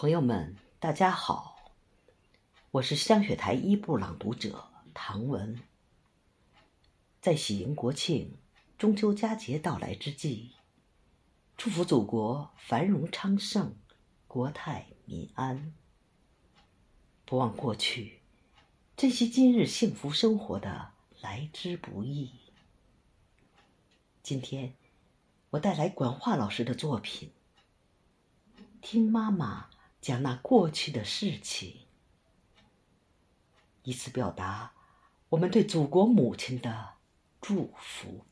朋友们，大家好，我是香雪台一部朗读者唐文。在喜迎国庆、中秋佳节到来之际，祝福祖国繁荣昌盛、国泰民安。不忘过去，珍惜今日幸福生活的来之不易。今天，我带来管化老师的作品，听妈妈。讲那过去的事情，以此表达我们对祖国母亲的祝福。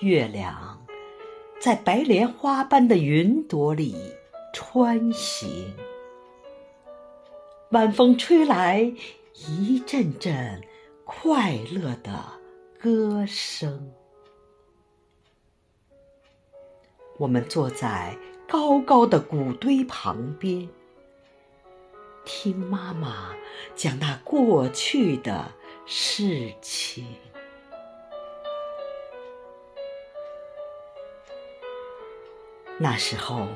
月亮在白莲花般的云朵里穿行。晚风吹来，一阵阵快乐的歌声。我们坐在高高的谷堆旁边，听妈妈讲那过去的事情。那时候，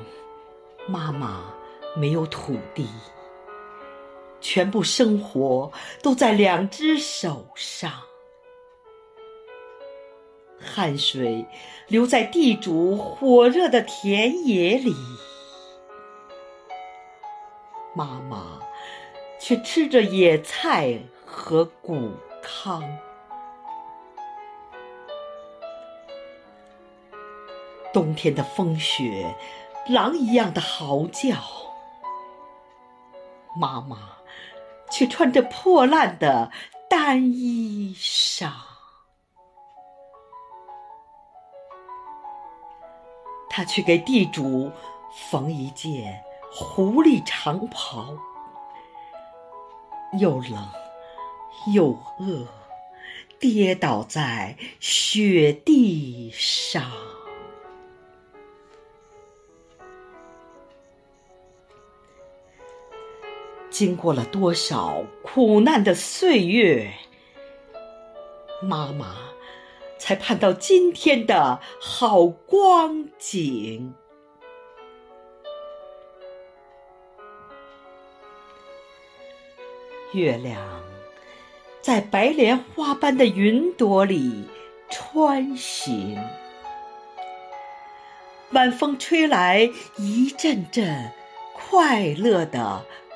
妈妈没有土地。全部生活都在两只手上，汗水流在地主火热的田野里，妈妈却吃着野菜和谷糠。冬天的风雪，狼一样的嚎叫，妈妈。却穿着破烂的单衣裳，他去给地主缝一件狐狸长袍，又冷又饿，跌倒在雪地上。经过了多少苦难的岁月，妈妈才盼到今天的好光景。月亮在白莲花般的云朵里穿行，晚风吹来一阵阵快乐的。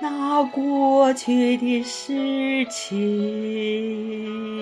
那过去的事情。